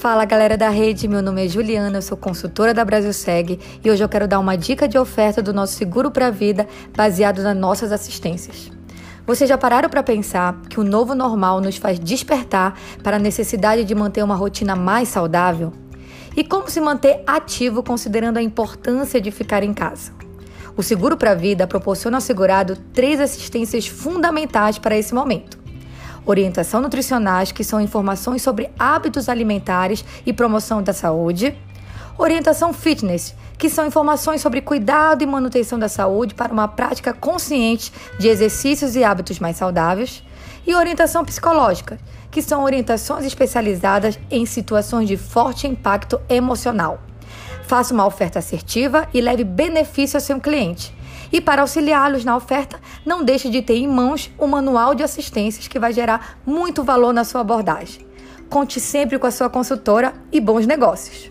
Fala galera da rede, meu nome é Juliana, eu sou consultora da Brasil Seg e hoje eu quero dar uma dica de oferta do nosso seguro para vida baseado nas nossas assistências. Vocês já pararam para pensar que o novo normal nos faz despertar para a necessidade de manter uma rotina mais saudável? E como se manter ativo considerando a importância de ficar em casa? O seguro para vida proporciona ao segurado três assistências fundamentais para esse momento orientação nutricionais, que são informações sobre hábitos alimentares e promoção da saúde, orientação fitness, que são informações sobre cuidado e manutenção da saúde para uma prática consciente de exercícios e hábitos mais saudáveis, e orientação psicológica, que são orientações especializadas em situações de forte impacto emocional. Faça uma oferta assertiva e leve benefício ao seu cliente e para auxiliá-los na oferta, não deixe de ter em mãos o manual de assistências que vai gerar muito valor na sua abordagem. Conte sempre com a sua consultora e bons negócios.